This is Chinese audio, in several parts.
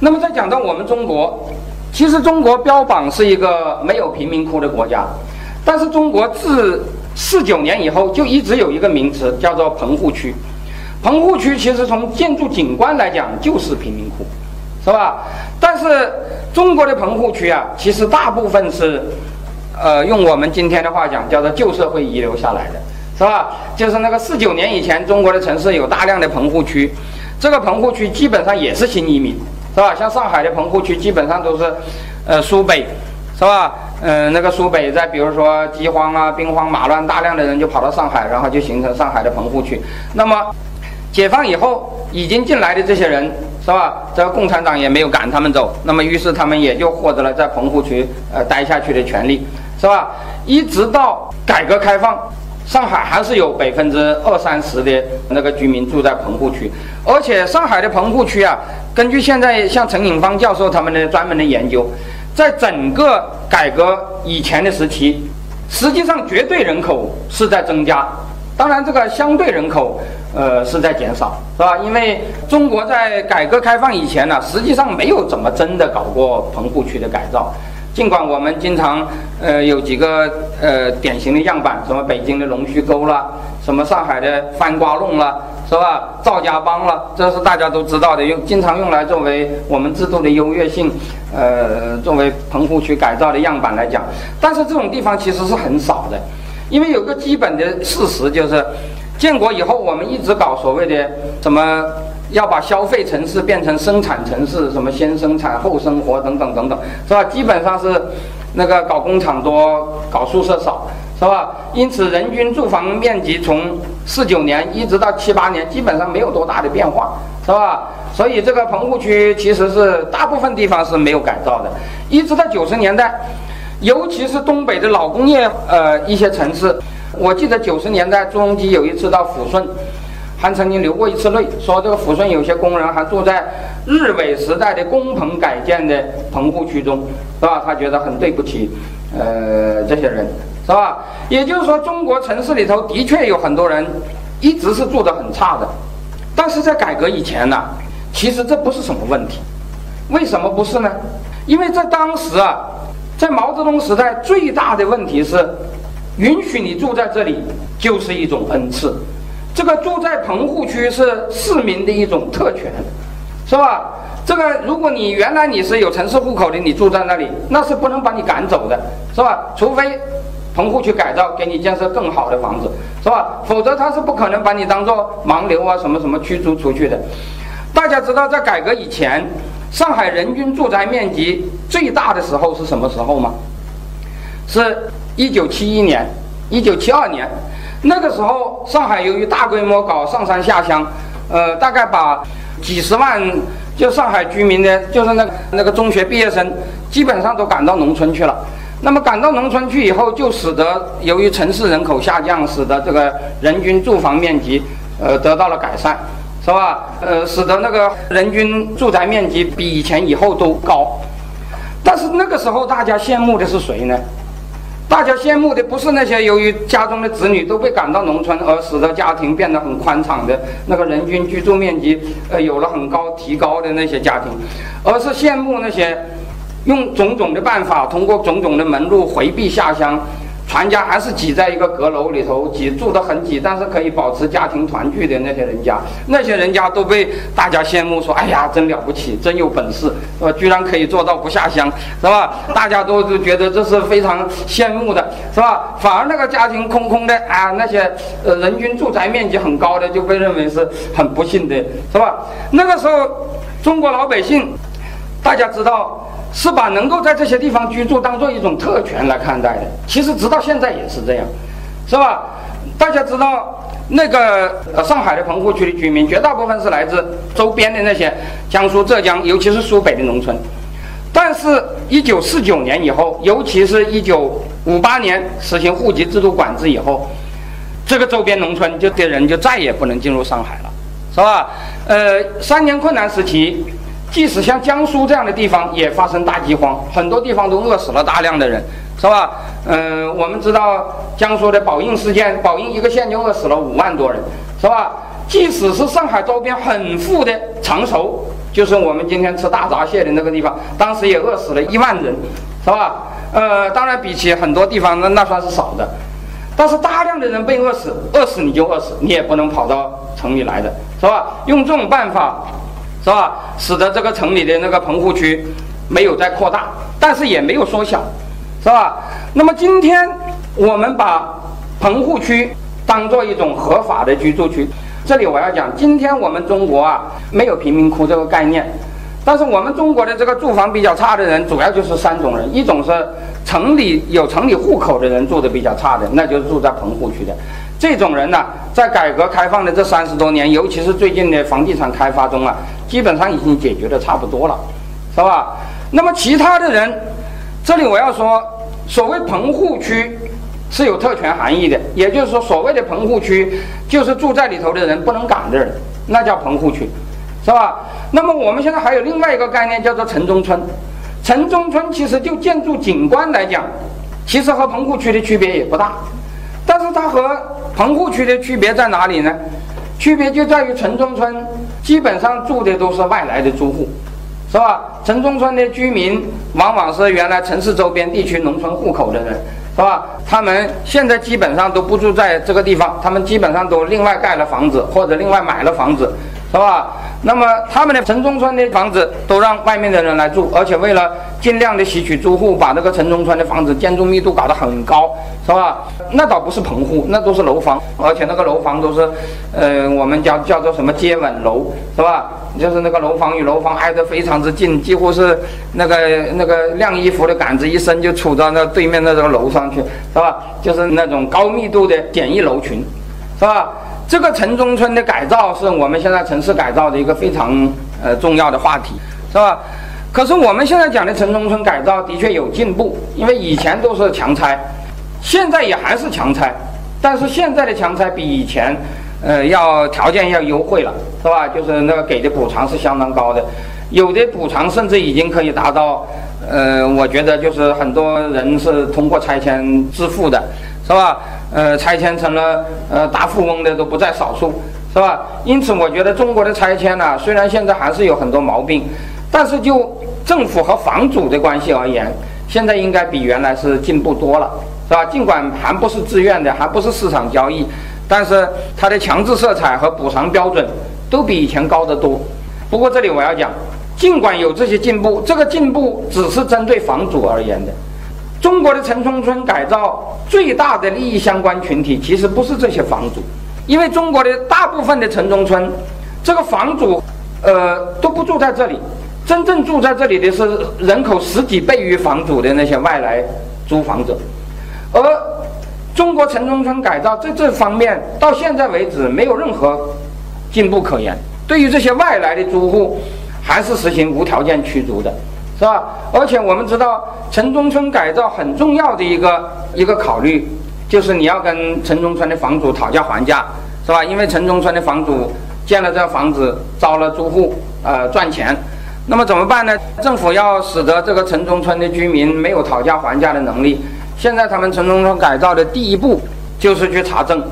那么再讲到我们中国，其实中国标榜是一个没有贫民窟的国家，但是中国自四九年以后就一直有一个名词叫做棚户区。棚户区其实从建筑景观来讲就是贫民窟，是吧？但是中国的棚户区啊，其实大部分是，呃，用我们今天的话讲，叫做旧社会遗留下来的，是吧？就是那个四九年以前，中国的城市有大量的棚户区，这个棚户区基本上也是新移民。是吧？像上海的棚户区基本上都是，呃，苏北，是吧？嗯，那个苏北在比如说饥荒啊、兵荒马乱，大量的人就跑到上海，然后就形成上海的棚户区。那么，解放以后已经进来的这些人，是吧？这个共产党也没有赶他们走，那么于是他们也就获得了在棚户区呃待下去的权利，是吧？一直到改革开放。上海还是有百分之二三十的那个居民住在棚户区，而且上海的棚户区啊，根据现在像陈颖芳教授他们的专门的研究，在整个改革以前的时期，实际上绝对人口是在增加，当然这个相对人口呃是在减少，是吧？因为中国在改革开放以前呢，实际上没有怎么真的搞过棚户区的改造。尽管我们经常，呃，有几个呃典型的样板，什么北京的龙须沟了，什么上海的翻瓜弄了，是吧？赵家浜了，这是大家都知道的，用经常用来作为我们制度的优越性，呃，作为棚户区改造的样板来讲。但是这种地方其实是很少的，因为有个基本的事实就是，建国以后我们一直搞所谓的什么。要把消费城市变成生产城市，什么先生产后生活等等等等，是吧？基本上是那个搞工厂多，搞宿舍少，是吧？因此，人均住房面积从四九年一直到七八年，基本上没有多大的变化，是吧？所以这个棚户区其实是大部分地方是没有改造的，一直到九十年代，尤其是东北的老工业呃一些城市，我记得九十年代朱镕基有一次到抚顺。还曾经流过一次泪，说这个抚顺有些工人还住在日伪时代的工棚改建的棚户区中，是吧？他觉得很对不起，呃，这些人，是吧？也就是说，中国城市里头的确有很多人一直是住得很差的，但是在改革以前呢，其实这不是什么问题。为什么不是呢？因为在当时啊，在毛泽东时代最大的问题是，允许你住在这里就是一种恩赐。这个住在棚户区是市民的一种特权，是吧？这个如果你原来你是有城市户口的，你住在那里，那是不能把你赶走的，是吧？除非棚户区改造，给你建设更好的房子，是吧？否则他是不可能把你当做盲流啊什么什么驱逐出去的。大家知道，在改革以前，上海人均住宅面积最大的时候是什么时候吗？是一九七一年、一九七二年。那个时候，上海由于大规模搞上山下乡，呃，大概把几十万就上海居民的，就是那那个中学毕业生，基本上都赶到农村去了。那么赶到农村去以后，就使得由于城市人口下降，使得这个人均住房面积，呃，得到了改善，是吧？呃，使得那个人均住宅面积比以前以后都高。但是那个时候，大家羡慕的是谁呢？大家羡慕的不是那些由于家中的子女都被赶到农村而使得家庭变得很宽敞的那个人均居住面积呃有了很高提高的那些家庭，而是羡慕那些用种种的办法通过种种的门路回避下乡。全家还是挤在一个阁楼里头，挤住得很挤，但是可以保持家庭团聚的那些人家，那些人家都被大家羡慕，说：“哎呀，真了不起，真有本事，是吧？居然可以做到不下乡，是吧？”大家都都觉得这是非常羡慕的，是吧？反而那个家庭空空的啊，那些呃人均住宅面积很高的就被认为是很不幸的，是吧？那个时候，中国老百姓，大家知道。是把能够在这些地方居住当做一种特权来看待的。其实直到现在也是这样，是吧？大家知道那个上海的棚户区的居民，绝大部分是来自周边的那些江苏、浙江，尤其是苏北的农村。但是，一九四九年以后，尤其是一九五八年实行户籍制度管制以后，这个周边农村就的人就再也不能进入上海了，是吧？呃，三年困难时期。即使像江苏这样的地方也发生大饥荒，很多地方都饿死了大量的人，是吧？嗯，我们知道江苏的宝应事件，宝应一个县就饿死了五万多人，是吧？即使是上海周边很富的常熟，就是我们今天吃大闸蟹的那个地方，当时也饿死了一万人，是吧？呃，当然比起很多地方那那算是少的，但是大量的人被饿死，饿死你就饿死，你也不能跑到城里来的，是吧？用这种办法，是吧？使得这个城里的那个棚户区没有再扩大，但是也没有缩小，是吧？那么今天我们把棚户区当做一种合法的居住区。这里我要讲，今天我们中国啊没有贫民窟这个概念，但是我们中国的这个住房比较差的人，主要就是三种人：一种是城里有城里户口的人住的比较差的，那就是住在棚户区的。这种人呢，在改革开放的这三十多年，尤其是最近的房地产开发中啊，基本上已经解决的差不多了，是吧？那么其他的人，这里我要说，所谓棚户区。是有特权含义的，也就是说，所谓的棚户区，就是住在里头的人不能赶的人，那叫棚户区，是吧？那么我们现在还有另外一个概念，叫做城中村。城中村其实就建筑景观来讲，其实和棚户区的区别也不大，但是它和棚户区的区别在哪里呢？区别就在于城中村基本上住的都是外来的租户，是吧？城中村的居民往往是原来城市周边地区农村户口的人。是吧？他们现在基本上都不住在这个地方，他们基本上都另外盖了房子或者另外买了房子，是吧？那么他们的城中村的房子都让外面的人来住，而且为了尽量的吸取租户，把这个城中村的房子建筑密度搞得很高，是吧？那倒不是棚户，那都是楼房，而且那个楼房都是，呃，我们叫叫做什么接吻楼，是吧？就是那个楼房与楼房挨得非常之近，几乎是那个那个晾衣服的杆子一伸就杵到那对面那个楼上去，是吧？就是那种高密度的简易楼群，是吧？这个城中村的改造是我们现在城市改造的一个非常呃重要的话题，是吧？可是我们现在讲的城中村改造的确有进步，因为以前都是强拆，现在也还是强拆，但是现在的强拆比以前呃要条件要优惠了，是吧？就是那个给的补偿是相当高的，有的补偿甚至已经可以达到呃，我觉得就是很多人是通过拆迁致富的。是吧？呃，拆迁成了呃大富翁的都不在少数，是吧？因此，我觉得中国的拆迁呢，虽然现在还是有很多毛病，但是就政府和房主的关系而言，现在应该比原来是进步多了，是吧？尽管还不是自愿的，还不是市场交易，但是它的强制色彩和补偿标准都比以前高得多。不过这里我要讲，尽管有这些进步，这个进步只是针对房主而言的。中国的城中村改造最大的利益相关群体其实不是这些房主，因为中国的大部分的城中村，这个房主，呃都不住在这里，真正住在这里的是人口十几倍于房主的那些外来租房者，而中国城中村改造在这方面到现在为止没有任何进步可言，对于这些外来的租户，还是实行无条件驱逐的。是吧？而且我们知道，城中村改造很重要的一个一个考虑，就是你要跟城中村的房主讨价还价，是吧？因为城中村的房主建了这房子，招了租户，呃，赚钱。那么怎么办呢？政府要使得这个城中村的居民没有讨价还价的能力。现在他们城中村改造的第一步就是去查证，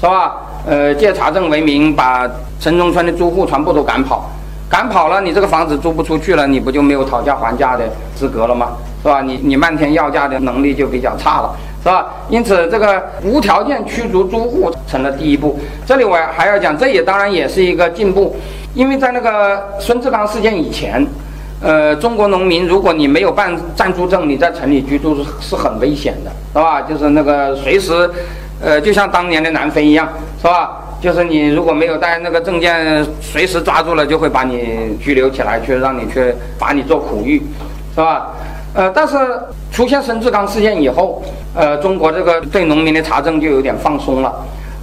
是吧？呃，借查证为名，把城中村的租户全部都赶跑。赶跑了，你这个房子租不出去了，你不就没有讨价还价的资格了吗？是吧？你你漫天要价的能力就比较差了，是吧？因此，这个无条件驱逐租户成了第一步。这里我还要讲，这也当然也是一个进步，因为在那个孙志刚事件以前，呃，中国农民如果你没有办暂住证，你在城里居住是是很危险的，是吧？就是那个随时，呃，就像当年的南非一样，是吧？就是你如果没有带那个证件，随时抓住了就会把你拘留起来，去让你去罚你做苦役，是吧？呃，但是出现孙志刚事件以后，呃，中国这个对农民的查证就有点放松了。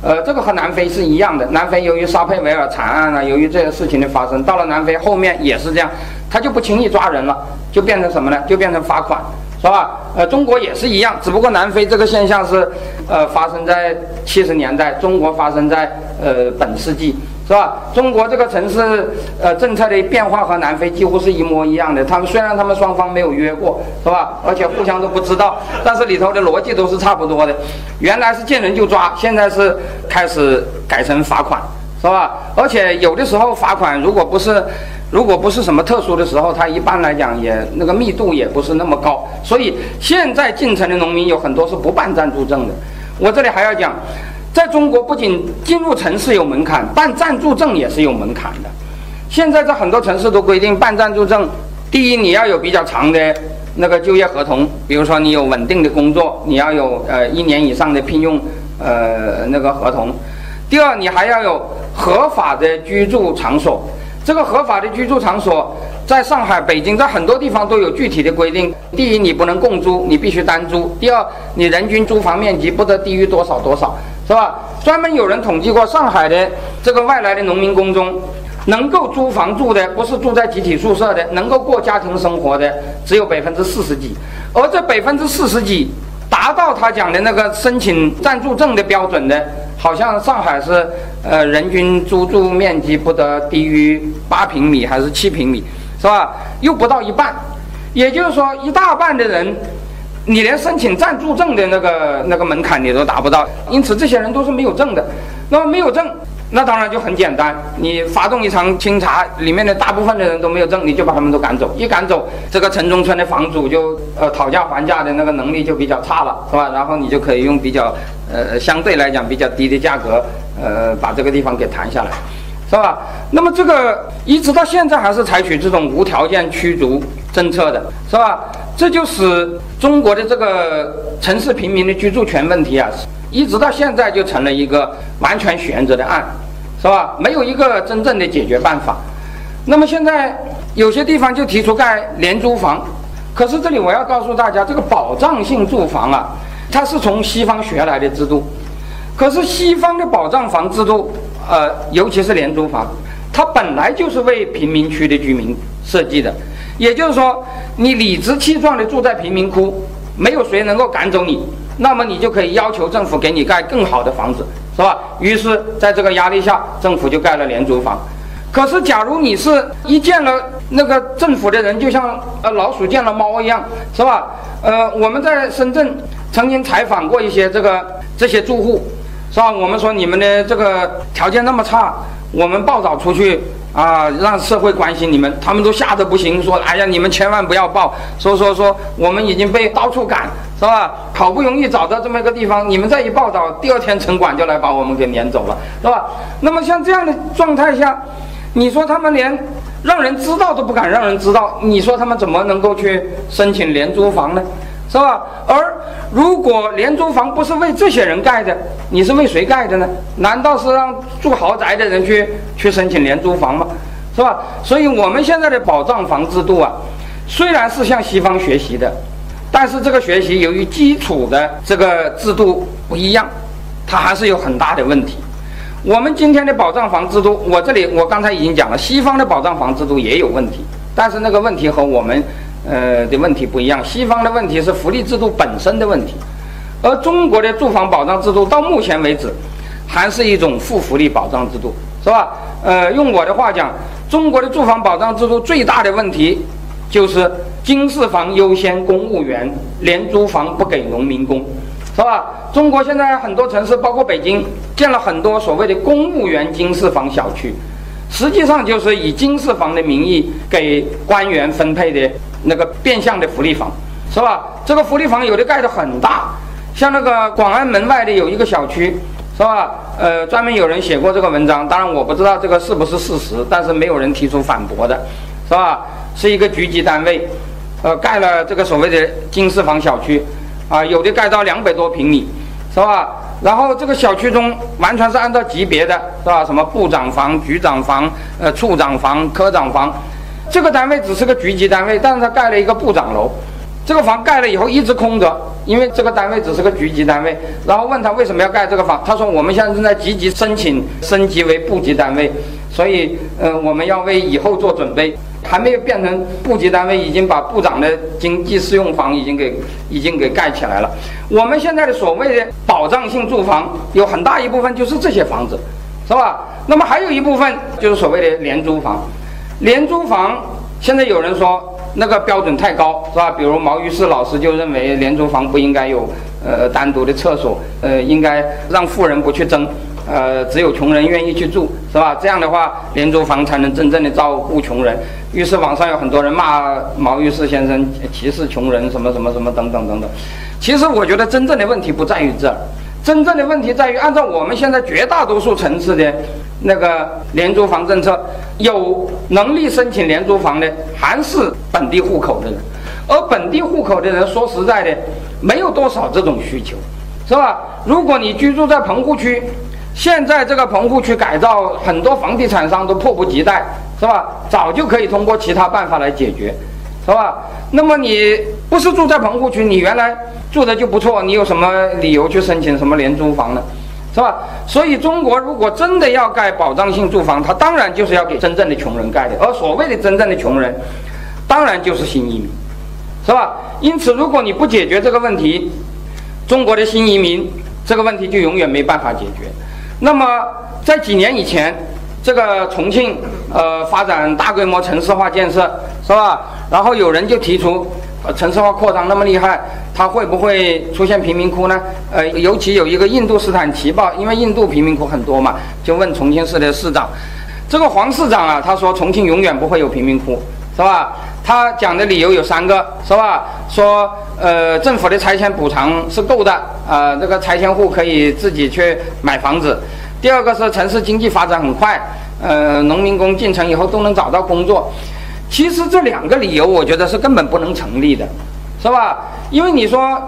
呃，这个和南非是一样的。南非由于沙佩维尔惨案啊，由于这些事情的发生，到了南非后面也是这样，他就不轻易抓人了，就变成什么呢？就变成罚款。是吧？呃，中国也是一样，只不过南非这个现象是，呃，发生在七十年代，中国发生在呃本世纪，是吧？中国这个城市呃政策的变化和南非几乎是一模一样的。他们虽然他们双方没有约过，是吧？而且互相都不知道，但是里头的逻辑都是差不多的。原来是见人就抓，现在是开始改成罚款，是吧？而且有的时候罚款，如果不是如果不是什么特殊的时候，它一般来讲也那个密度也不是那么高。所以现在进城的农民有很多是不办暂住证的。我这里还要讲，在中国不仅进入城市有门槛，办暂住证也是有门槛的。现在在很多城市都规定办暂住证，第一你要有比较长的那个就业合同，比如说你有稳定的工作，你要有呃一年以上的聘用呃那个合同。第二你还要有合法的居住场所。这个合法的居住场所，在上海、北京，在很多地方都有具体的规定。第一，你不能共租，你必须单租；第二，你人均租房面积不得低于多少多少，是吧？专门有人统计过，上海的这个外来的农民工中，能够租房住的，不是住在集体宿舍的，能够过家庭生活的，只有百分之四十几。而这百分之四十几，达到他讲的那个申请暂住证的标准的。好像上海是，呃，人均租住面积不得低于八平米还是七平米，是吧？又不到一半，也就是说一大半的人，你连申请暂住证的那个那个门槛你都达不到，因此这些人都是没有证的。那么没有证。那当然就很简单，你发动一场清查，里面的大部分的人都没有证，你就把他们都赶走。一赶走，这个城中村的房主就呃讨价还价的那个能力就比较差了，是吧？然后你就可以用比较呃相对来讲比较低的价格，呃把这个地方给谈下来，是吧？那么这个一直到现在还是采取这种无条件驱逐政策的，是吧？这就使中国的这个城市平民的居住权问题啊。一直到现在就成了一个完全悬着的案，是吧？没有一个真正的解决办法。那么现在有些地方就提出盖廉租房，可是这里我要告诉大家，这个保障性住房啊，它是从西方学来的制度。可是西方的保障房制度，呃，尤其是廉租房，它本来就是为贫民区的居民设计的。也就是说，你理直气壮地住在贫民窟，没有谁能够赶走你。那么你就可以要求政府给你盖更好的房子，是吧？于是，在这个压力下，政府就盖了廉租房。可是，假如你是一见了那个政府的人，就像呃老鼠见了猫一样，是吧？呃，我们在深圳曾经采访过一些这个这些住户，是吧？我们说你们的这个条件那么差，我们报道出去。啊，让社会关心你们，他们都吓得不行，说：“哎呀，你们千万不要报，说说说，我们已经被到处赶，是吧？好不容易找到这么一个地方，你们再一报道，第二天城管就来把我们给撵走了，是吧？那么像这样的状态下，你说他们连让人知道都不敢让人知道，你说他们怎么能够去申请廉租房呢？是吧？而如果廉租房不是为这些人盖的，你是为谁盖的呢？难道是让住豪宅的人去去申请廉租房吗？是吧？所以我们现在的保障房制度啊，虽然是向西方学习的，但是这个学习由于基础的这个制度不一样，它还是有很大的问题。我们今天的保障房制度，我这里我刚才已经讲了，西方的保障房制度也有问题，但是那个问题和我们。呃的问题不一样，西方的问题是福利制度本身的问题，而中国的住房保障制度到目前为止，还是一种负福利保障制度，是吧？呃，用我的话讲，中国的住房保障制度最大的问题，就是经适房优先公务员，廉租房不给农民工，是吧？中国现在很多城市，包括北京，建了很多所谓的公务员经适房小区，实际上就是以经适房的名义给官员分配的。那个变相的福利房，是吧？这个福利房有的盖得很大，像那个广安门外的有一个小区，是吧？呃，专门有人写过这个文章，当然我不知道这个是不是事实，但是没有人提出反驳的，是吧？是一个局级单位，呃，盖了这个所谓的经适房小区，啊，有的盖到两百多平米，是吧？然后这个小区中完全是按照级别的，是吧？什么部长房、局长房、呃，处长房、科长房。这个单位只是个局级单位，但是他盖了一个部长楼，这个房盖了以后一直空着，因为这个单位只是个局级单位。然后问他为什么要盖这个房，他说我们现在正在积极申请升级为部级单位，所以嗯，我们要为以后做准备。还没有变成部级单位，已经把部长的经济适用房已经给已经给盖起来了。我们现在的所谓的保障性住房，有很大一部分就是这些房子，是吧？那么还有一部分就是所谓的廉租房。廉租房现在有人说那个标准太高，是吧？比如毛于轼老师就认为廉租房不应该有呃单独的厕所，呃，应该让富人不去争，呃，只有穷人愿意去住，是吧？这样的话，廉租房才能真正的照顾穷人。于是网上有很多人骂毛玉士先生歧视穷人，什么什么什么等等等等。其实我觉得真正的问题不在于这儿，真正的问题在于按照我们现在绝大多数城市的那个廉租房政策，有能力申请廉租房的还是本地户口的人，而本地户口的人说实在的，没有多少这种需求，是吧？如果你居住在棚户区，现在这个棚户区改造，很多房地产商都迫不及待，是吧？早就可以通过其他办法来解决，是吧？那么你不是住在棚户区，你原来住的就不错，你有什么理由去申请什么廉租房呢？是吧？所以中国如果真的要盖保障性住房，它当然就是要给真正的穷人盖的，而所谓的真正的穷人，当然就是新移民，是吧？因此，如果你不解决这个问题，中国的新移民这个问题就永远没办法解决。那么，在几年以前，这个重庆呃发展大规模城市化建设，是吧？然后有人就提出，城市化扩张那么厉害，它会不会出现贫民窟呢？呃，尤其有一个印度斯坦奇报，因为印度贫民窟很多嘛，就问重庆市的市长，这个黄市长啊，他说重庆永远不会有贫民窟，是吧？他讲的理由有三个，是吧？说，呃，政府的拆迁补偿是够的，啊，这个拆迁户可以自己去买房子。第二个是城市经济发展很快，呃，农民工进城以后都能找到工作。其实这两个理由，我觉得是根本不能成立的，是吧？因为你说，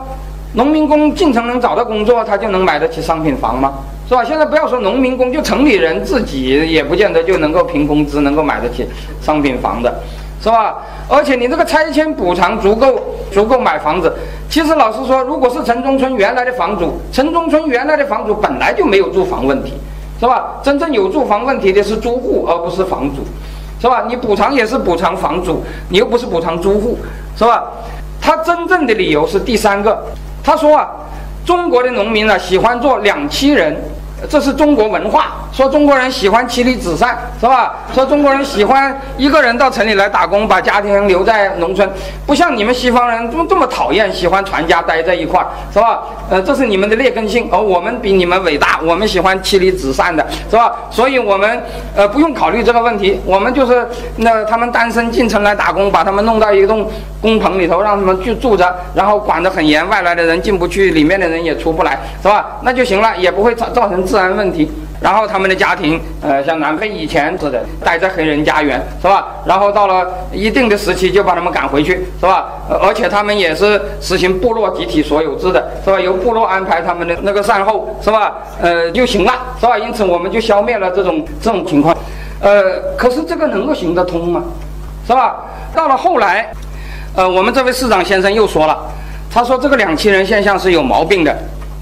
农民工进城能找到工作，他就能买得起商品房吗？是吧？现在不要说农民工，就城里人自己也不见得就能够凭工资能够买得起商品房的，是吧？而且你这个拆迁补偿足够足够买房子。其实老实说，如果是城中村原来的房主，城中村原来的房主本来就没有住房问题，是吧？真正有住房问题的是租户，而不是房主。是吧？你补偿也是补偿房主，你又不是补偿租户，是吧？他真正的理由是第三个，他说啊，中国的农民啊喜欢做两栖人。这是中国文化，说中国人喜欢妻离子散，是吧？说中国人喜欢一个人到城里来打工，把家庭留在农村，不像你们西方人这么这么讨厌，喜欢全家待在一块儿，是吧？呃，这是你们的劣根性，而我们比你们伟大，我们喜欢妻离子散的，是吧？所以我们呃不用考虑这个问题，我们就是那他们单身进城来打工，把他们弄到一栋工棚里头，让他们去住着，然后管得很严，外来的人进不去，里面的人也出不来，是吧？那就行了，也不会造造成。治安问题，然后他们的家庭，呃，像南非以前似的，待在黑人家园，是吧？然后到了一定的时期，就把他们赶回去，是吧？而且他们也是实行部落集体所有制的，是吧？由部落安排他们的那个善后，是吧？呃，就行了，是吧？因此我们就消灭了这种这种情况，呃，可是这个能够行得通吗？是吧？到了后来，呃，我们这位市长先生又说了，他说这个两栖人现象是有毛病的。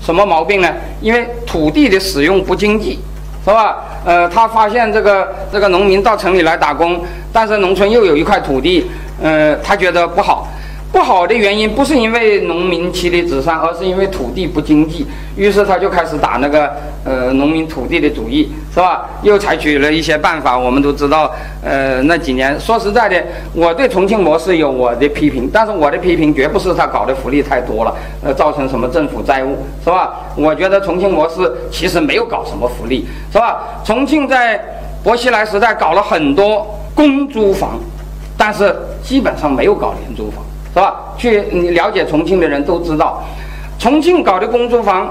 什么毛病呢？因为土地的使用不经济，是吧？呃，他发现这个这个农民到城里来打工，但是农村又有一块土地，呃，他觉得不好。不好的原因不是因为农民妻离子散，而是因为土地不经济。于是他就开始打那个呃农民土地的主意，是吧？又采取了一些办法。我们都知道，呃，那几年说实在的，我对重庆模式有我的批评，但是我的批评绝不是他搞的福利太多了，呃，造成什么政府债务，是吧？我觉得重庆模式其实没有搞什么福利，是吧？重庆在薄熙来时代搞了很多公租房，但是基本上没有搞廉租房。是吧？去你了解重庆的人都知道，重庆搞的公租房，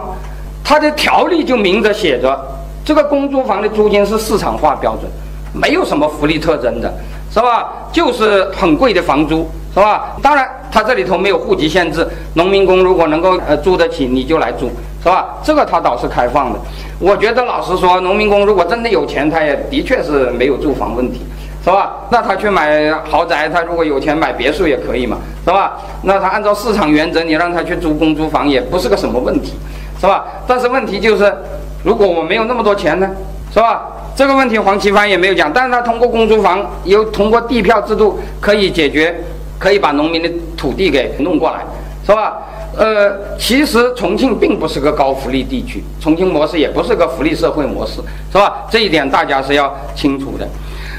它的条例就明着写着，这个公租房的租金是市场化标准，没有什么福利特征的，是吧？就是很贵的房租，是吧？当然，它这里头没有户籍限制，农民工如果能够呃租得起，你就来租，是吧？这个它倒是开放的。我觉得老实说，农民工如果真的有钱，他也的确是没有住房问题。是吧？那他去买豪宅，他如果有钱买别墅也可以嘛，是吧？那他按照市场原则，你让他去租公租房也不是个什么问题，是吧？但是问题就是，如果我没有那么多钱呢，是吧？这个问题黄奇帆也没有讲，但是他通过公租房，又通过地票制度可以解决，可以把农民的土地给弄过来，是吧？呃，其实重庆并不是个高福利地区，重庆模式也不是个福利社会模式，是吧？这一点大家是要清楚的。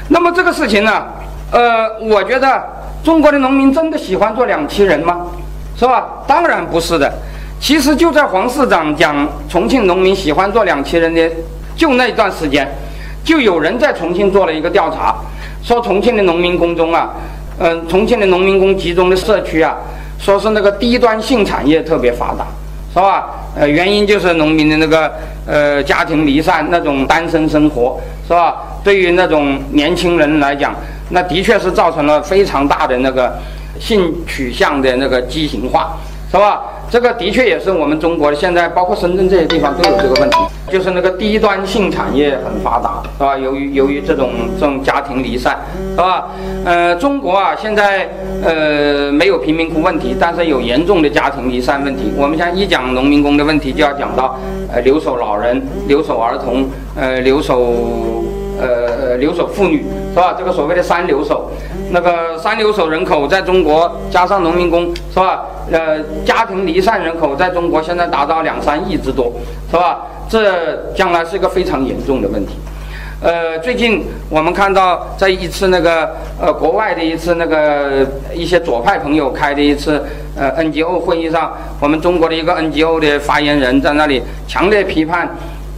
那么这个事情呢，呃，我觉得中国的农民真的喜欢做两栖人吗？是吧？当然不是的。其实就在黄市长讲重庆农民喜欢做两栖人的就那段时间，就有人在重庆做了一个调查，说重庆的农民工中啊，嗯，重庆的农民工集中的社区啊，说是那个低端性产业特别发达，是吧？呃，原因就是农民的那个呃家庭离散，那种单身生活，是吧？对于那种年轻人来讲，那的确是造成了非常大的那个性取向的那个畸形化，是吧？这个的确也是我们中国现在，包括深圳这些地方都有这个问题，就是那个低端性产业很发达，是吧？由于由于这种这种家庭离散，是吧？呃，中国啊，现在呃没有贫民窟问题，但是有严重的家庭离散问题。我们像一讲农民工的问题，就要讲到呃留守老人、留守儿童、呃留守。呃，留守妇女是吧？这个所谓的三留守，那个三留守人口在中国加上农民工是吧？呃，家庭离散人口在中国现在达到两三亿之多，是吧？这将来是一个非常严重的问题。呃，最近我们看到在一次那个呃国外的一次那个一些左派朋友开的一次呃 NGO 会议上，我们中国的一个 NGO 的发言人在那里强烈批判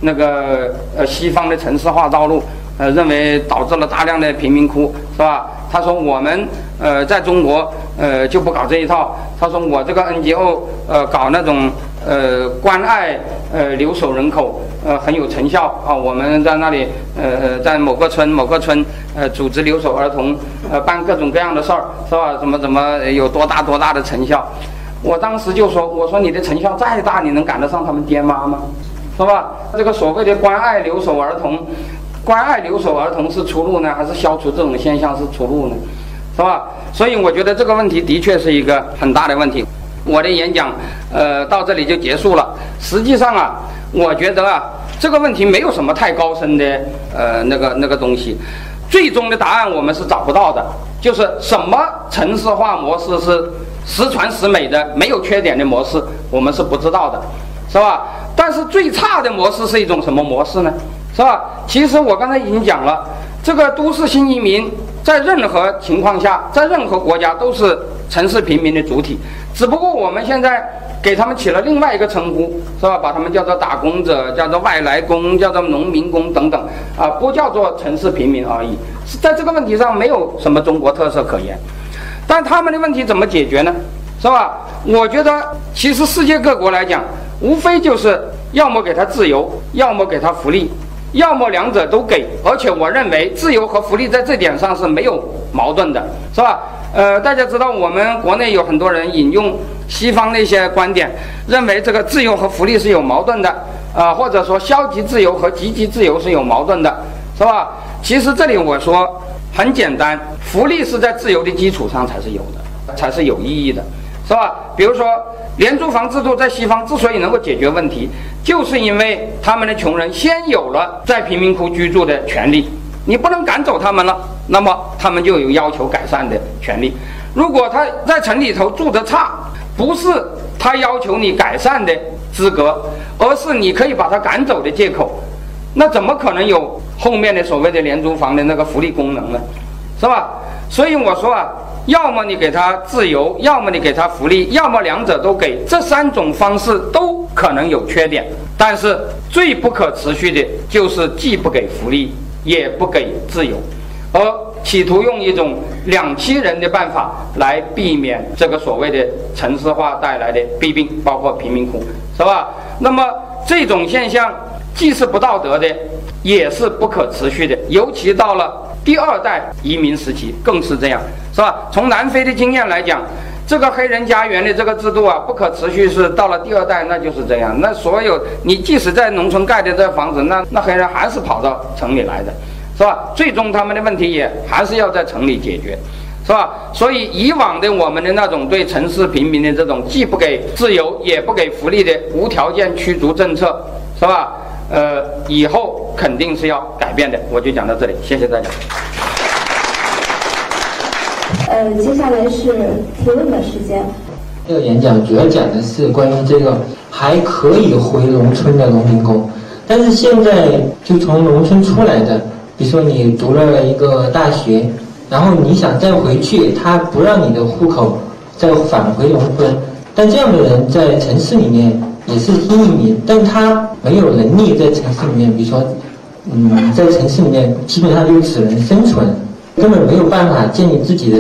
那个呃西方的城市化道路。呃，认为导致了大量的贫民窟，是吧？他说我们呃在中国呃就不搞这一套。他说我这个 NGO 呃搞那种呃关爱呃留守人口呃很有成效啊。我们在那里呃在某个村某个村呃组织留守儿童呃办各种各样的事儿，是吧？怎么怎么有多大多大的成效？我当时就说，我说你的成效再大，你能赶得上他们爹妈吗？是吧？这个所谓的关爱留守儿童。关爱留守儿童是出路呢，还是消除这种现象是出路呢？是吧？所以我觉得这个问题的确是一个很大的问题。我的演讲，呃，到这里就结束了。实际上啊，我觉得啊，这个问题没有什么太高深的呃那个那个东西，最终的答案我们是找不到的。就是什么城市化模式是十全十美的、没有缺点的模式，我们是不知道的，是吧？但是最差的模式是一种什么模式呢？是吧？其实我刚才已经讲了，这个都市新移民在任何情况下，在任何国家都是城市平民的主体，只不过我们现在给他们起了另外一个称呼，是吧？把他们叫做打工者，叫做外来工，叫做农民工等等，啊，不叫做城市平民而已。在这个问题上没有什么中国特色可言，但他们的问题怎么解决呢？是吧？我觉得其实世界各国来讲，无非就是要么给他自由，要么给他福利。要么两者都给，而且我认为自由和福利在这点上是没有矛盾的，是吧？呃，大家知道我们国内有很多人引用西方那些观点，认为这个自由和福利是有矛盾的，啊，或者说消极自由和积极自由是有矛盾的，是吧？其实这里我说很简单，福利是在自由的基础上才是有的，才是有意义的，是吧？比如说。廉租房制度在西方之所以能够解决问题，就是因为他们的穷人先有了在贫民窟居住的权利，你不能赶走他们了，那么他们就有要求改善的权利。如果他在城里头住得差，不是他要求你改善的资格，而是你可以把他赶走的借口，那怎么可能有后面的所谓的廉租房的那个福利功能呢？是吧？所以我说啊。要么你给他自由，要么你给他福利，要么两者都给。这三种方式都可能有缺点，但是最不可持续的就是既不给福利，也不给自由，而企图用一种两栖人的办法来避免这个所谓的城市化带来的弊病，包括贫民窟，是吧？那么这种现象既是不道德的，也是不可持续的，尤其到了。第二代移民时期更是这样，是吧？从南非的经验来讲，这个黑人家园的这个制度啊，不可持续。是到了第二代，那就是这样。那所有你即使在农村盖的这房子，那那黑人还是跑到城里来的，是吧？最终他们的问题也还是要在城里解决，是吧？所以以往的我们的那种对城市平民的这种既不给自由也不给福利的无条件驱逐政策，是吧？呃，以后肯定是要改变的。我就讲到这里，谢谢大家。呃，接下来是提问的时间。这个演讲主要讲的是关于这个还可以回农村的农民工，但是现在就从农村出来的，比如说你读了一个大学，然后你想再回去，他不让你的户口再返回农村，但这样的人在城市里面。也是新移民，但他没有能力在城市里面，比如说嗯，在城市里面基本上就只能生存，根本没有办法建立自己的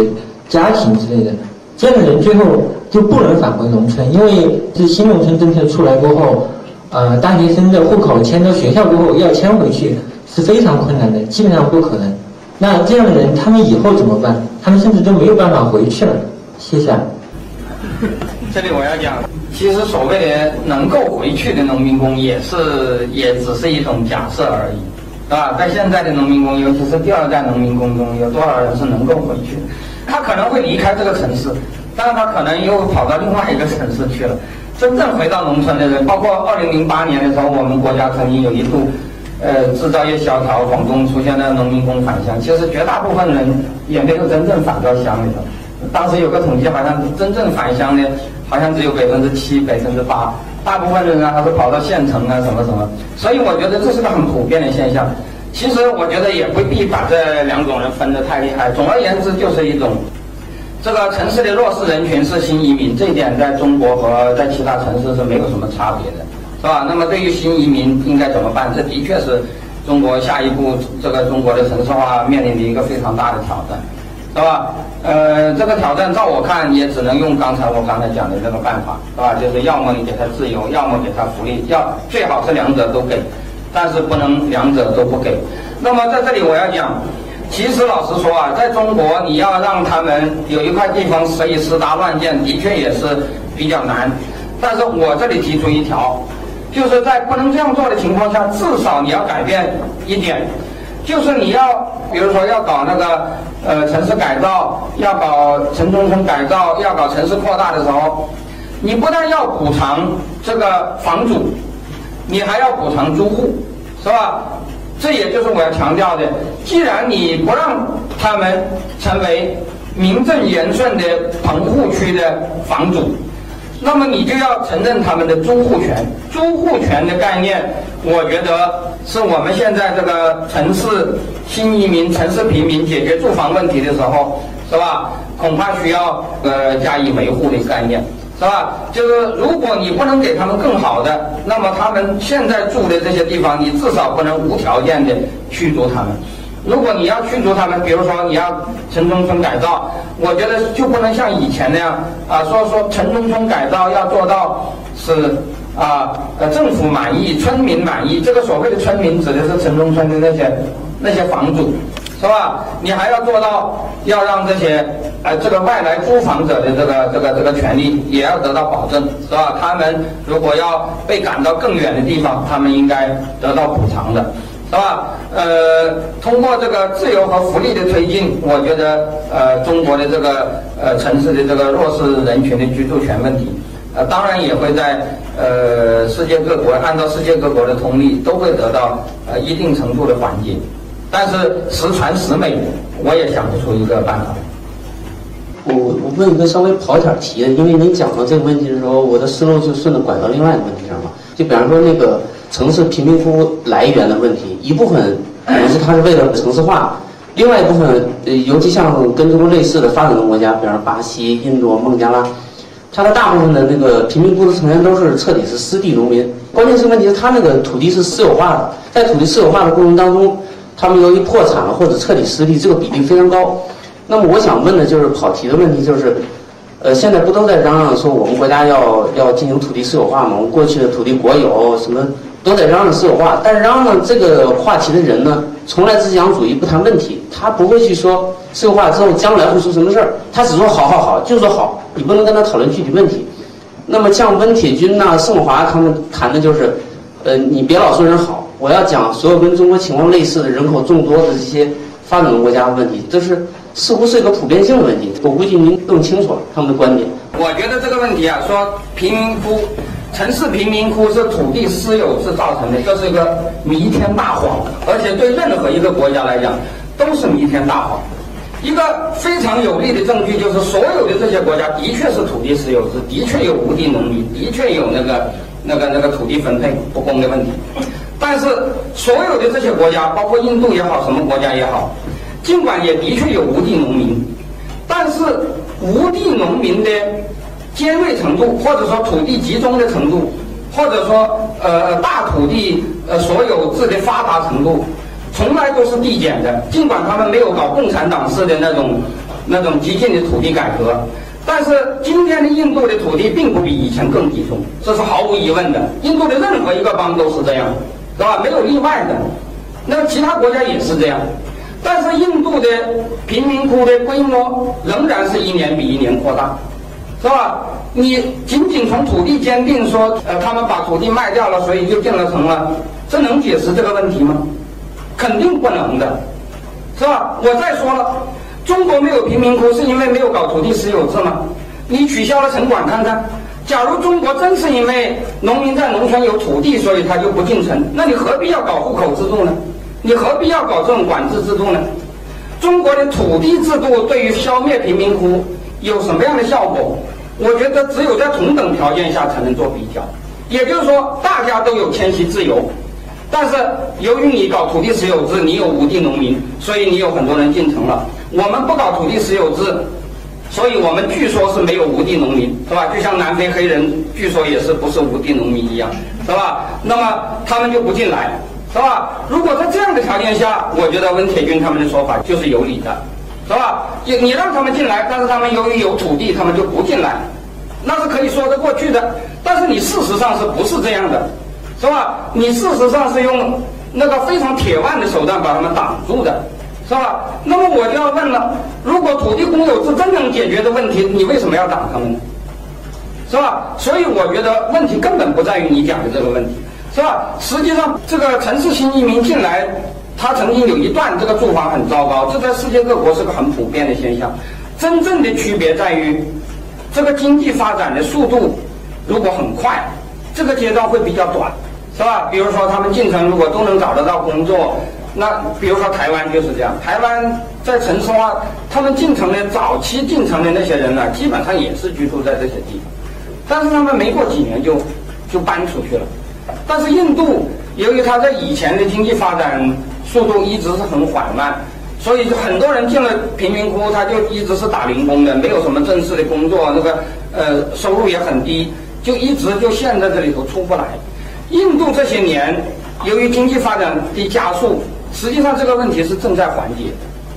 家庭之类的。这样的人最后就不能返回农村，因为这新农村政策出来过后，呃，大学生的户口迁到学校过后要迁回去是非常困难的，基本上不可能。那这样的人他们以后怎么办？他们甚至都没有办法回去了。谢谢。这里我要讲，其实所谓的能够回去的农民工，也是也只是一种假设而已，啊？在现在的农民工，尤其是第二代农民工中，有多少人是能够回去？他可能会离开这个城市，但是他可能又跑到另外一个城市去了。真正回到农村的人，包括二零零八年的时候，我们国家曾经有一度，呃，制造业萧条，广东出现了农民工返乡。其实绝大部分人也没有真正返到乡里头。当时有个统计，好像真正返乡的，好像只有百分之七、百分之八，大部分的人还是跑到县城啊，什么什么。所以我觉得这是个很普遍的现象。其实我觉得也不必把这两种人分得太厉害。总而言之，就是一种，这个城市的弱势人群是新移民，这一点在中国和在其他城市是没有什么差别的，是吧？那么对于新移民应该怎么办？这的确是中国下一步这个中国的城市化面临的一个非常大的挑战。是吧？呃，这个挑战，照我看，也只能用刚才我刚才讲的这个办法，是吧？就是要么你给他自由，要么给他福利，要最好是两者都给，但是不能两者都不给。那么在这里我要讲，其实老实说啊，在中国你要让他们有一块地方可以私搭乱建，的确也是比较难。但是我这里提出一条，就是在不能这样做的情况下，至少你要改变一点。就是你要，比如说要搞那个呃城市改造，要搞城中村改造，要搞城市扩大的时候，你不但要补偿这个房主，你还要补偿租户，是吧？这也就是我要强调的。既然你不让他们成为名正言顺的棚户区的房主，那么你就要承认他们的租户权。租户权的概念，我觉得是我们现在这个城市新移民、城市平民解决住房问题的时候，是吧？恐怕需要呃加以维护的概念，是吧？就是如果你不能给他们更好的，那么他们现在住的这些地方，你至少不能无条件的驱逐他们。如果你要驱逐他们，比如说你要城中村改造，我觉得就不能像以前那样啊，说说城中村改造要做到是啊呃政府满意、村民满意。这个所谓的村民指的是城中村的那些那些房主，是吧？你还要做到要让这些呃这个外来租房者的这个这个这个权利也要得到保证，是吧？他们如果要被赶到更远的地方，他们应该得到补偿的。是吧？呃，通过这个自由和福利的推进，我觉得呃，中国的这个呃城市的这个弱势人群的居住权问题，呃，当然也会在呃世界各国按照世界各国的通例，都会得到呃一定程度的缓解。但是十全十美，我也想不出一个办法。我我问一个稍微跑点题的，因为您讲到这个问题的时候，我的思路就顺着拐到另外一个问题上了。就比方说那个。城市贫民窟来源的问题，一部分可能是它是为了城市化，另外一部分，呃，尤其像跟中国类似的发展中国家，比方巴西、印度、孟加拉，它的大部分的那个贫民窟的成员都是彻底是失地农民。关键是问题是它那个土地是私有化的，在土地私有化的过程当中，他们由于破产了或者彻底失地，这个比例非常高。那么我想问的就是跑题的问题，就是，呃，现在不都在嚷嚷说我们国家要要进行土地私有化吗？我们过去的土地国有什么？都在嚷嚷私有化，但嚷嚷这个话题的人呢，从来只讲主义不谈问题，他不会去说私有化之后将来会出什么事儿，他只说好好好，就说好，你不能跟他讨论具体问题。那么像温铁军呐、盛华他们谈的就是，呃，你别老说人好，我要讲所有跟中国情况类似的人口众多的这些发展中国家的问题，这是似乎是一个普遍性的问题。我估计您更清楚了他们的观点。我觉得这个问题啊，说贫民窟。城市贫民窟是土地私有制造成的，这是一个弥天大谎，而且对任何一个国家来讲都是弥天大谎。一个非常有力的证据就是，所有的这些国家的确是土地私有制，的确有无地农民，的确有那个那个那个土地分配不公的问题。但是，所有的这些国家，包括印度也好，什么国家也好，尽管也的确有无地农民，但是无地农民的。尖锐程度，或者说土地集中的程度，或者说呃大土地呃所有制的发达程度，从来都是递减的。尽管他们没有搞共产党式的那种那种激进的土地改革，但是今天的印度的土地并不比以前更集中，这是毫无疑问的。印度的任何一个邦都是这样，是吧？没有例外的。那其他国家也是这样，但是印度的贫民窟的规模仍然是一年比一年扩大，是吧？你仅仅从土地兼并说，呃，他们把土地卖掉了，所以就建了城了，这能解释这个问题吗？肯定不能的，是吧？我再说了，中国没有贫民窟是因为没有搞土地私有制吗？你取消了城管看看，假如中国真是因为农民在农村有土地，所以他就不进城，那你何必要搞户口制度呢？你何必要搞这种管制制度呢？中国的土地制度对于消灭贫民窟有什么样的效果？我觉得只有在同等条件下才能做比较。也就是说，大家都有迁徙自由，但是由于你搞土地私有制，你有无地农民，所以你有很多人进城了。我们不搞土地私有制，所以我们据说是没有无地农民，是吧？就像南非黑人据说也是不是无地农民一样，是吧？那么他们就不进来。是吧？如果在这样的条件下，我觉得温铁军他们的说法就是有理的，是吧？你你让他们进来，但是他们由于有土地，他们就不进来，那是可以说得过去的。但是你事实上是不是这样的，是吧？你事实上是用那个非常铁腕的手段把他们挡住的，是吧？那么我就要问了：如果土地公有制真能解决的问题，你为什么要挡他们呢？是吧？所以我觉得问题根本不在于你讲的这个问题。是吧？实际上，这个城市新移民进来，他曾经有一段这个住房很糟糕，这在世界各国是个很普遍的现象。真正的区别在于，这个经济发展的速度如果很快，这个阶段会比较短，是吧？比如说他们进城如果都能找得到工作，那比如说台湾就是这样。台湾在城市化，他们进城的早期进城的那些人呢，基本上也是居住在这些地方，但是他们没过几年就就搬出去了。但是印度由于它在以前的经济发展速度一直是很缓慢，所以很多人进了贫民窟，他就一直是打零工的，没有什么正式的工作，那个呃收入也很低，就一直就陷在这里头出不来。印度这些年由于经济发展的加速，实际上这个问题是正在缓解，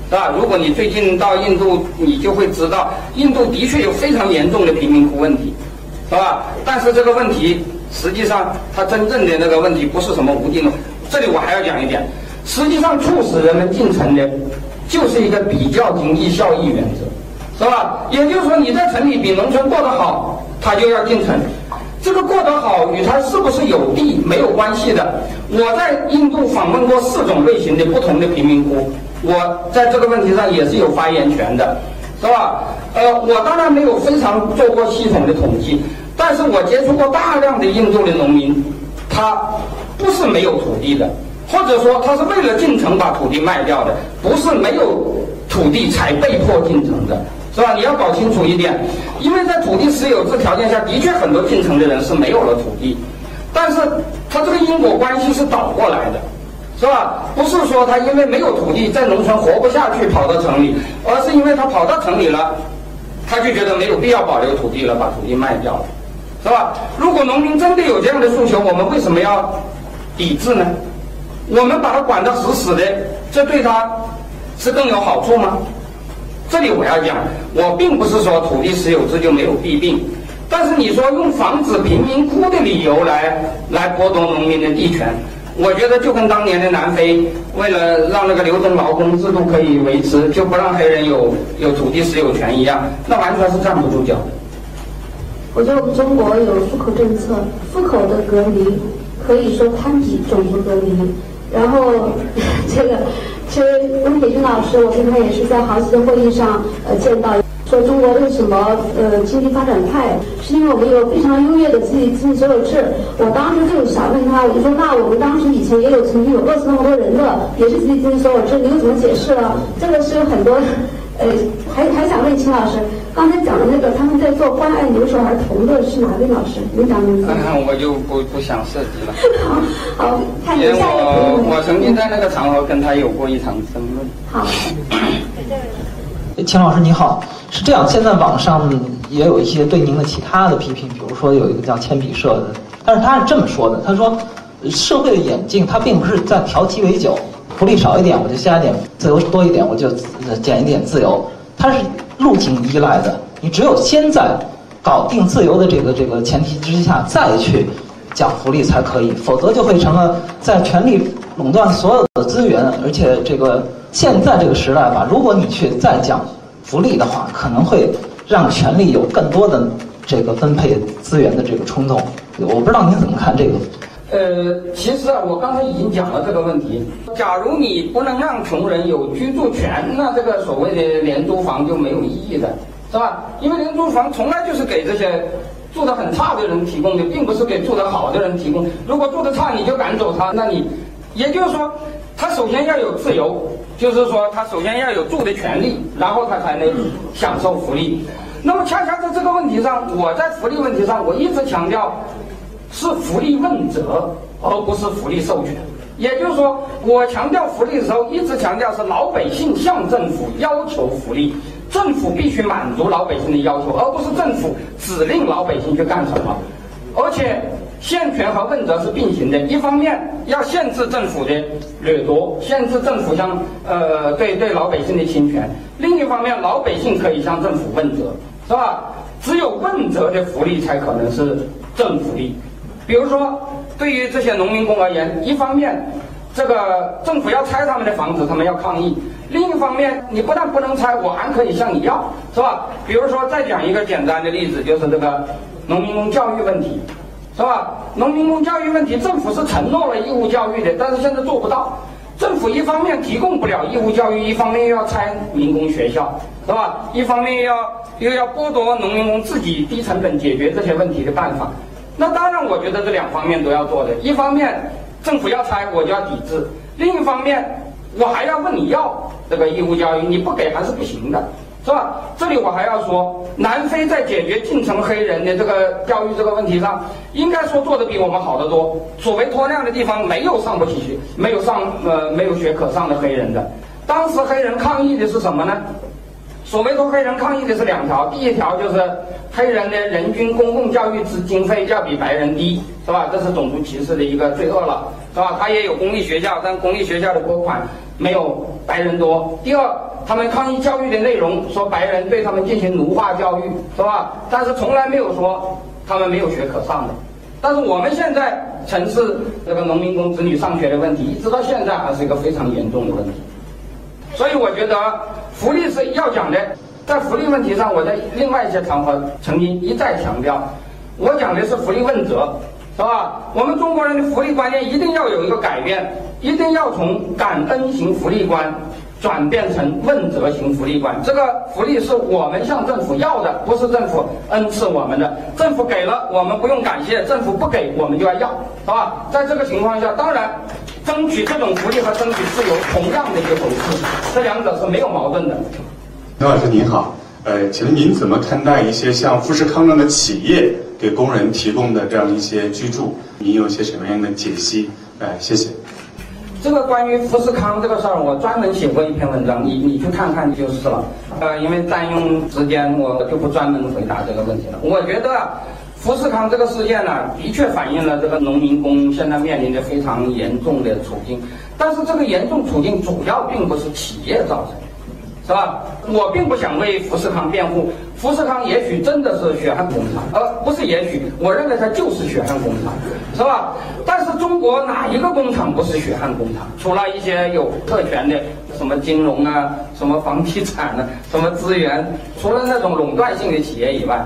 是吧？如果你最近到印度，你就会知道，印度的确有非常严重的贫民窟问题，是吧？但是这个问题。实际上，它真正的那个问题不是什么无定论。这里我还要讲一点，实际上促使人们进城的，就是一个比较经济效益原则，是吧？也就是说，你在城里比农村过得好，他就要进城。这个过得好与他是不是有地没有关系的。我在印度访问过四种类型的不同的贫民窟，我在这个问题上也是有发言权的，是吧？呃，我当然没有非常做过系统的统计。但是我接触过大量的印度的农民，他不是没有土地的，或者说他是为了进城把土地卖掉的，不是没有土地才被迫进城的，是吧？你要搞清楚一点，因为在土地私有制条件下的确很多进城的人是没有了土地，但是他这个因果关系是倒过来的，是吧？不是说他因为没有土地在农村活不下去跑到城里，而是因为他跑到城里了，他就觉得没有必要保留土地了，把土地卖掉了。是吧？如果农民真的有这样的诉求，我们为什么要抵制呢？我们把他管得死死的，这对他是更有好处吗？这里我要讲，我并不是说土地私有制就没有弊病，但是你说用防止贫民窟的理由来来剥夺农民的地权，我觉得就跟当年的南非为了让那个流动劳工制度可以维持，就不让黑人有有土地私有权一样，那完全是站不住脚的。我觉得我们中国有户口政策，户口的隔离可以说堪比种族隔离。然后这个，其实温铁军老师，我跟他也是在好几次会议上呃见到，说中国为什么呃经济发展快，是因为我们有非常优越的集体经济所有制。我当时就想问他，我就说那我们当时以前也有曾经有饿死那么多人的，也是集体经济所有制，你又怎么解释了？这个是有很多。呃，还还想问秦老师，刚才讲的那个他们在做关爱留守儿童的是哪位老师？您讲名字？我就不不想涉及了。好，好，看一下我我曾经在那个场合跟他有过一场争论。好。秦老师你好，是这样，现在网上也有一些对您的其他的批评，比如说有一个叫铅笔社的，但是他是这么说的，他说，社会的眼镜，它并不是在调鸡尾酒，福利少一点我就加一点，自由多一点我就减一点自由，它是路径依赖的。你只有先在搞定自由的这个这个前提之下，再去讲福利才可以，否则就会成了在权力垄断所有的资源，而且这个现在这个时代吧，如果你去再讲福利的话，可能会让权力有更多的这个分配资源的这个冲动。我不知道您怎么看这个。呃，其实啊，我刚才已经讲了这个问题。假如你不能让穷人有居住权，那这个所谓的廉租房就没有意义的，是吧？因为廉租房从来就是给这些住得很差的人提供的，并不是给住得好的人提供。如果住得差你就赶走他，那你，也就是说，他首先要有自由，就是说他首先要有住的权利，然后他才能享受福利。那么恰恰在这个问题上，我在福利问题上，我一直强调。是福利问责，而不是福利授权。也就是说，我强调福利的时候，一直强调是老百姓向政府要求福利，政府必须满足老百姓的要求，而不是政府指令老百姓去干什么。而且，限权和问责是并行的，一方面要限制政府的掠夺，限制政府向呃对对老百姓的侵权；另一方面，老百姓可以向政府问责，是吧？只有问责的福利才可能是正福利。比如说，对于这些农民工而言，一方面，这个政府要拆他们的房子，他们要抗议；另一方面，你不但不能拆，我还可以向你要，是吧？比如说，再讲一个简单的例子，就是这个农民工教育问题，是吧？农民工教育问题，政府是承诺了义务教育的，但是现在做不到。政府一方面提供不了义务教育，一方面又要拆民工学校，是吧？一方面要又要剥夺农民工自己低成本解决这些问题的办法。那当然，我觉得这两方面都要做的。一方面，政府要拆，我就要抵制；另一方面，我还要问你要这个义务教育，你不给还是不行的，是吧？这里我还要说，南非在解决进城黑人的这个教育这个问题上，应该说做的比我们好得多。所谓脱亮的地方，没有上不起学、没有上呃没有学可上的黑人的。当时黑人抗议的是什么呢？所谓说黑人抗议的是两条，第一条就是黑人的人均公共教育资经费要比白人低，是吧？这是种族歧视的一个罪恶了，是吧？他也有公立学校，但公立学校的拨款没有白人多。第二，他们抗议教育的内容，说白人对他们进行奴化教育，是吧？但是从来没有说他们没有学可上的。但是我们现在城市这个农民工子女上学的问题，一直到现在还是一个非常严重的问题。所以我觉得。福利是要讲的，在福利问题上，我在另外一些场合曾经一再强调，我讲的是福利问责，是吧？我们中国人的福利观念一定要有一个改变，一定要从感恩型福利观转变成问责型福利观。这个福利是我们向政府要的，不是政府恩赐我们的。政府给了，我们不用感谢；政府不给，我们就要要，是吧？在这个情况下，当然。争取这种福利和争取自由，同样的一回事，这两者是没有矛盾的。刘老师您好，呃，请问您怎么看待一些像富士康这样的企业给工人提供的这样一些居住？您有些什么样的解析？哎，谢谢。这个关于富士康这个事儿，我专门写过一篇文章，你你去看看就是了。呃，因为占用时间，我就不专门回答这个问题了。我觉得。富士康这个事件呢，的确反映了这个农民工现在面临的非常严重的处境。但是这个严重处境主要并不是企业造成，是吧？我并不想为富士康辩护。富士康也许真的是血汗工厂，而不是也许，我认为它就是血汗工厂，是吧？但是中国哪一个工厂不是血汗工厂？除了一些有特权的，什么金融啊，什么房地产啊，什么资源，除了那种垄断性的企业以外。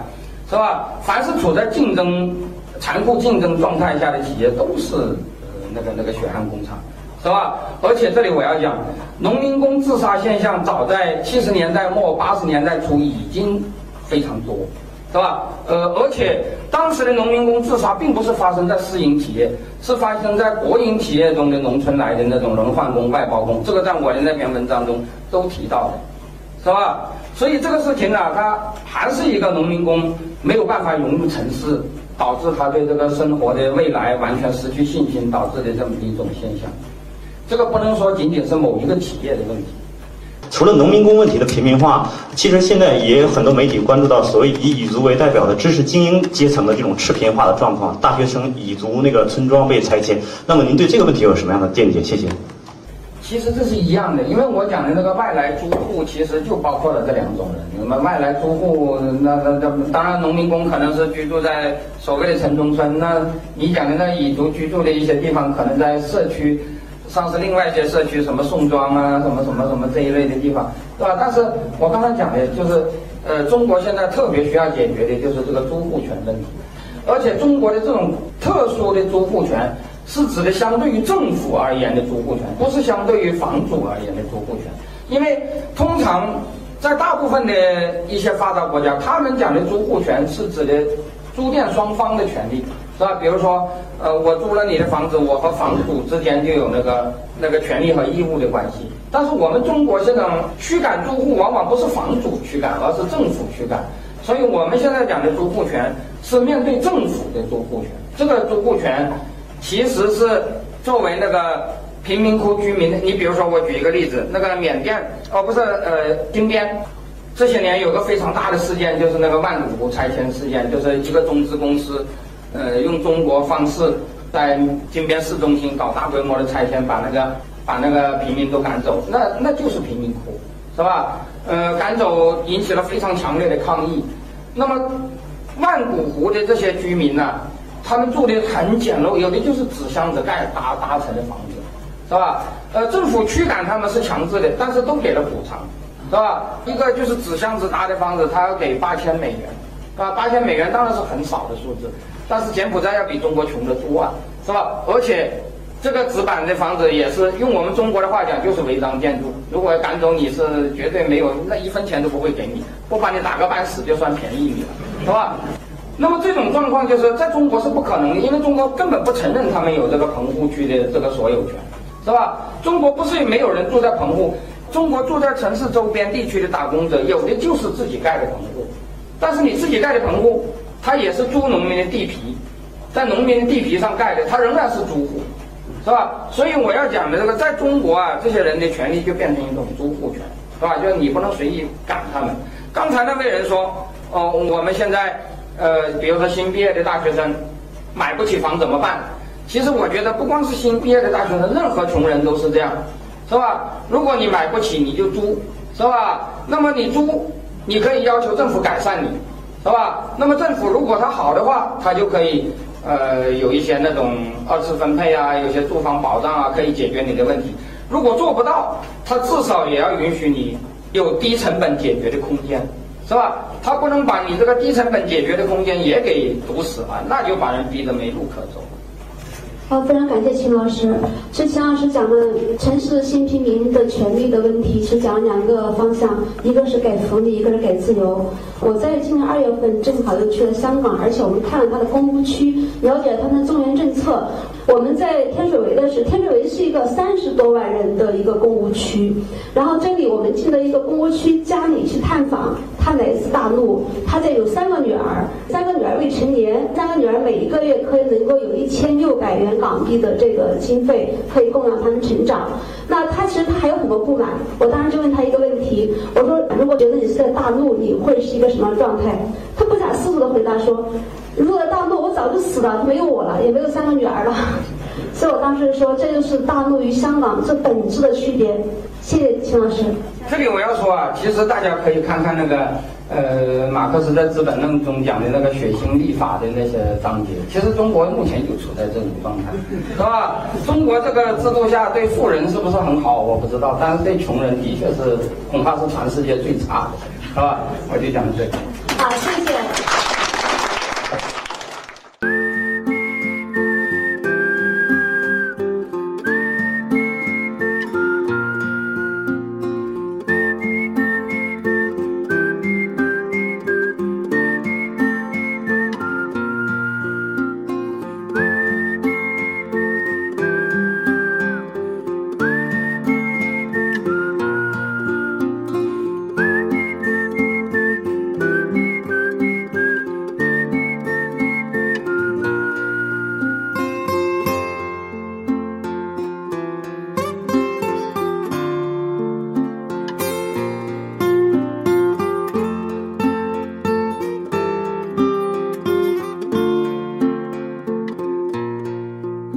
是吧？凡是处在竞争、残酷竞争状态下的企业，都是呃那个那个血汗工厂，是吧？而且这里我要讲，农民工自杀现象早在七十年代末、八十年代初已经非常多，是吧？呃，而且当时的农民工自杀并不是发生在私营企业，是发生在国营企业中的农村来的那种轮换工、外包工，这个在我的那篇文章中都提到的，是吧？所以这个事情呢，它还是一个农民工没有办法融入城市，导致他对这个生活的未来完全失去信心导致的这么一种现象。这个不能说仅仅是某一个企业的问题。除了农民工问题的平民化，其实现在也有很多媒体关注到所谓以蚁族为代表的知识精英阶层的这种赤贫化的状况，大学生蚁族那个村庄被拆迁。那么您对这个问题有什么样的见解？谢谢。其实这是一样的，因为我讲的那个外来租户，其实就包括了这两种人。那么外来租户，那那那当然农民工可能是居住在所谓的城中村，那你讲的那蚁族居住的一些地方，可能在社区，上是另外一些社区，什么宋庄啊，什么什么什么这一类的地方，对吧？但是我刚才讲的就是，呃，中国现在特别需要解决的就是这个租户权问题，而且中国的这种特殊的租户权。是指的相对于政府而言的租户权，不是相对于房主而言的租户权。因为通常在大部分的一些发达国家，他们讲的租户权是指的租店双方的权利，是吧？比如说，呃，我租了你的房子，我和房主之间就有那个那个权利和义务的关系。但是我们中国这种驱赶租户，往往不是房主驱赶，而是政府驱赶。所以我们现在讲的租户权是面对政府的租户权，这个租户权。其实是作为那个贫民窟居民，你比如说我举一个例子，那个缅甸哦不是呃金边，这些年有个非常大的事件，就是那个万古湖拆迁事件，就是一个中资公司，呃用中国方式在金边市中心搞大规模的拆迁，把那个把那个平民都赶走，那那就是贫民窟，是吧？呃赶走引起了非常强烈的抗议。那么万古湖的这些居民呢？他们住的很简陋，有的就是纸箱子盖搭搭成的房子，是吧？呃，政府驱赶他们是强制的，但是都给了补偿，是吧？一个就是纸箱子搭的房子，他要给八千美元，啊，八千美元当然是很少的数字，但是柬埔寨要比中国穷得多啊，是吧？而且这个纸板的房子也是用我们中国的话讲就是违章建筑，如果赶走你是绝对没有那一分钱都不会给你，不把你打个半死就算便宜你了，是吧？那么这种状况就是在中国是不可能的，因为中国根本不承认他们有这个棚户区的这个所有权，是吧？中国不是没有人住在棚户，中国住在城市周边地区的打工者，有的就是自己盖的棚户，但是你自己盖的棚户，他也是租农民的地皮，在农民的地皮上盖的，他仍然是租户，是吧？所以我要讲的这个，在中国啊，这些人的权利就变成一种租户权，是吧？就是你不能随意赶他们。刚才那位人说，哦，我们现在。呃，比如说新毕业的大学生买不起房怎么办？其实我觉得不光是新毕业的大学生，任何穷人都是这样，是吧？如果你买不起，你就租，是吧？那么你租，你可以要求政府改善你，是吧？那么政府如果他好的话，他就可以呃有一些那种二次分配啊，有些住房保障啊，可以解决你的问题。如果做不到，他至少也要允许你有低成本解决的空间。是吧？他不能把你这个低成本解决的空间也给堵死了，那就把人逼得没路可走。好，非常感谢秦老师。是秦老师讲的城市新平民的权利的问题，是讲两个方向，一个是给福利，一个是给自由。我在今年二月份正好又去了香港，而且我们看了他的公屋区，了解他们的中原政策。我们在天水围的是，天水围是一个三十多万人的一个公屋区，然后这里我们进了一个公屋区家里去探访，他来自大陆，他这有三个女儿，三个女儿未成年，三个女儿每一个月可以能够有一千六百元港币的这个经费，可以供养他们成长。那他其实他还有很多不满，我当时就问他一个问题，我说如果觉得你是在大陆，你会是一个什么状态？他不假思索的回答说。如果大陆，我早就死了，没有我了，也没有三个女儿了。所以我当时说，这就是大陆与香港这本质的区别。谢谢秦老师。这里我要说啊，其实大家可以看看那个，呃，马克思在《资本论》中讲的那个血腥立法的那些章节。其实中国目前就处在这种状态，是吧？中国这个制度下对富人是不是很好，我不知道，但是对穷人的确是恐怕是全世界最差的，是吧？我就讲这个。好，谢谢。